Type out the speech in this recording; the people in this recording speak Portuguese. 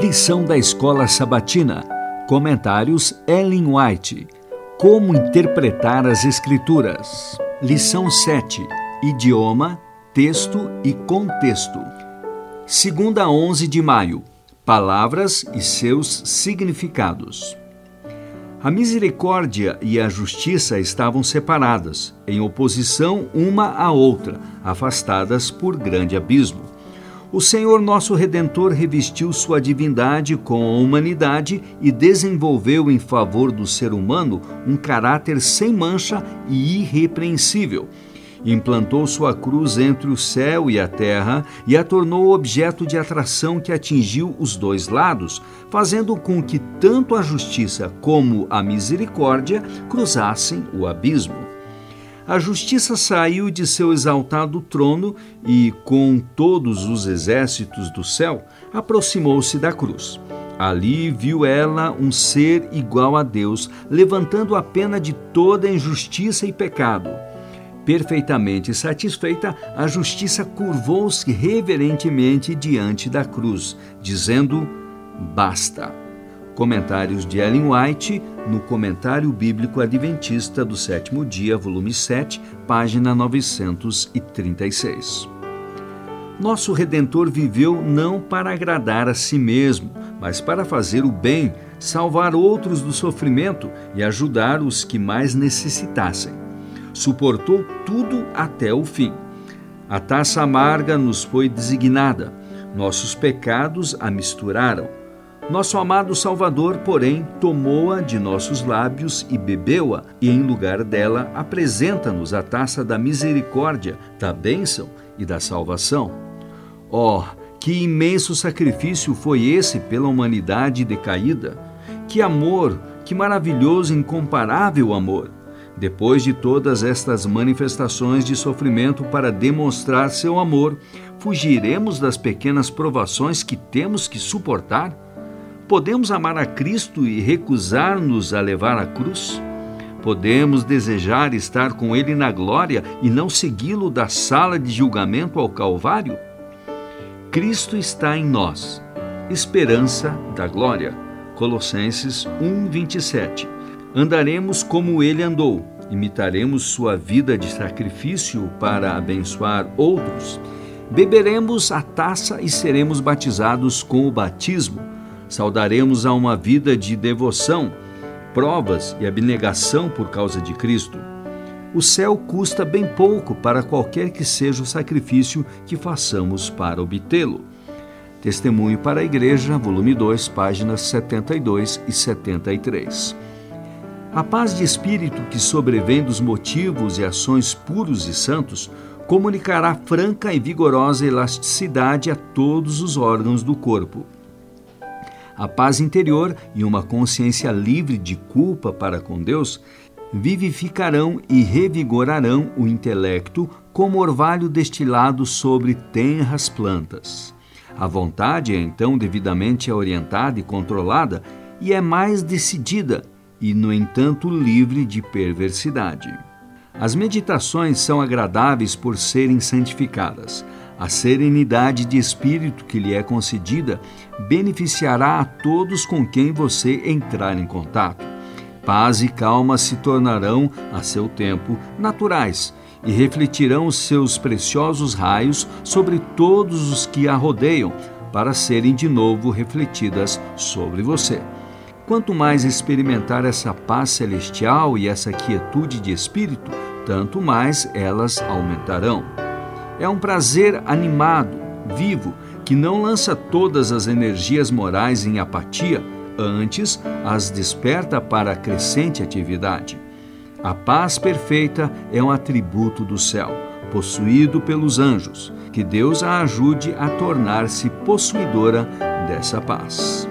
Lição da Escola Sabatina. Comentários Ellen White. Como interpretar as Escrituras. Lição 7. Idioma, texto e contexto. Segunda a 11 de maio. Palavras e seus significados. A misericórdia e a justiça estavam separadas, em oposição uma à outra, afastadas por grande abismo. O Senhor nosso Redentor revestiu sua divindade com a humanidade e desenvolveu em favor do ser humano um caráter sem mancha e irrepreensível. Implantou sua cruz entre o céu e a terra e a tornou objeto de atração que atingiu os dois lados, fazendo com que tanto a justiça como a misericórdia cruzassem o abismo. A justiça saiu de seu exaltado trono e, com todos os exércitos do céu, aproximou-se da cruz. Ali viu ela um ser igual a Deus, levantando a pena de toda injustiça e pecado. Perfeitamente satisfeita, a justiça curvou-se reverentemente diante da cruz, dizendo: Basta. Comentários de Ellen White no Comentário Bíblico Adventista do Sétimo Dia, volume 7, página 936. Nosso Redentor viveu não para agradar a si mesmo, mas para fazer o bem, salvar outros do sofrimento e ajudar os que mais necessitassem. Suportou tudo até o fim. A taça amarga nos foi designada, nossos pecados a misturaram nosso amado Salvador, porém, tomou-a de nossos lábios e bebeu-a, e em lugar dela apresenta-nos a taça da misericórdia, da bênção e da salvação. Oh, que imenso sacrifício foi esse pela humanidade decaída! Que amor, que maravilhoso, incomparável amor! Depois de todas estas manifestações de sofrimento para demonstrar seu amor, fugiremos das pequenas provações que temos que suportar? Podemos amar a Cristo e recusar-nos a levar a cruz? Podemos desejar estar com Ele na glória e não segui-lo da sala de julgamento ao Calvário? Cristo está em nós, esperança da glória. Colossenses 1:27. Andaremos como ele andou, imitaremos sua vida de sacrifício para abençoar outros. Beberemos a taça e seremos batizados com o batismo saudaremos a uma vida de devoção, provas e abnegação por causa de Cristo. O céu custa bem pouco para qualquer que seja o sacrifício que façamos para obtê-lo. Testemunho para a Igreja, volume 2, páginas 72 e 73. A paz de espírito que sobrevém dos motivos e ações puros e santos comunicará franca e vigorosa elasticidade a todos os órgãos do corpo. A paz interior e uma consciência livre de culpa para com Deus vivificarão e revigorarão o intelecto como orvalho destilado sobre tenras plantas. A vontade é então devidamente orientada e controlada e é mais decidida e, no entanto, livre de perversidade. As meditações são agradáveis por serem santificadas. A serenidade de espírito que lhe é concedida beneficiará a todos com quem você entrar em contato. Paz e calma se tornarão, a seu tempo, naturais e refletirão seus preciosos raios sobre todos os que a rodeiam, para serem de novo refletidas sobre você. Quanto mais experimentar essa paz celestial e essa quietude de espírito, tanto mais elas aumentarão. É um prazer animado, vivo, que não lança todas as energias morais em apatia, antes as desperta para crescente atividade. A paz perfeita é um atributo do céu, possuído pelos anjos. Que Deus a ajude a tornar-se possuidora dessa paz.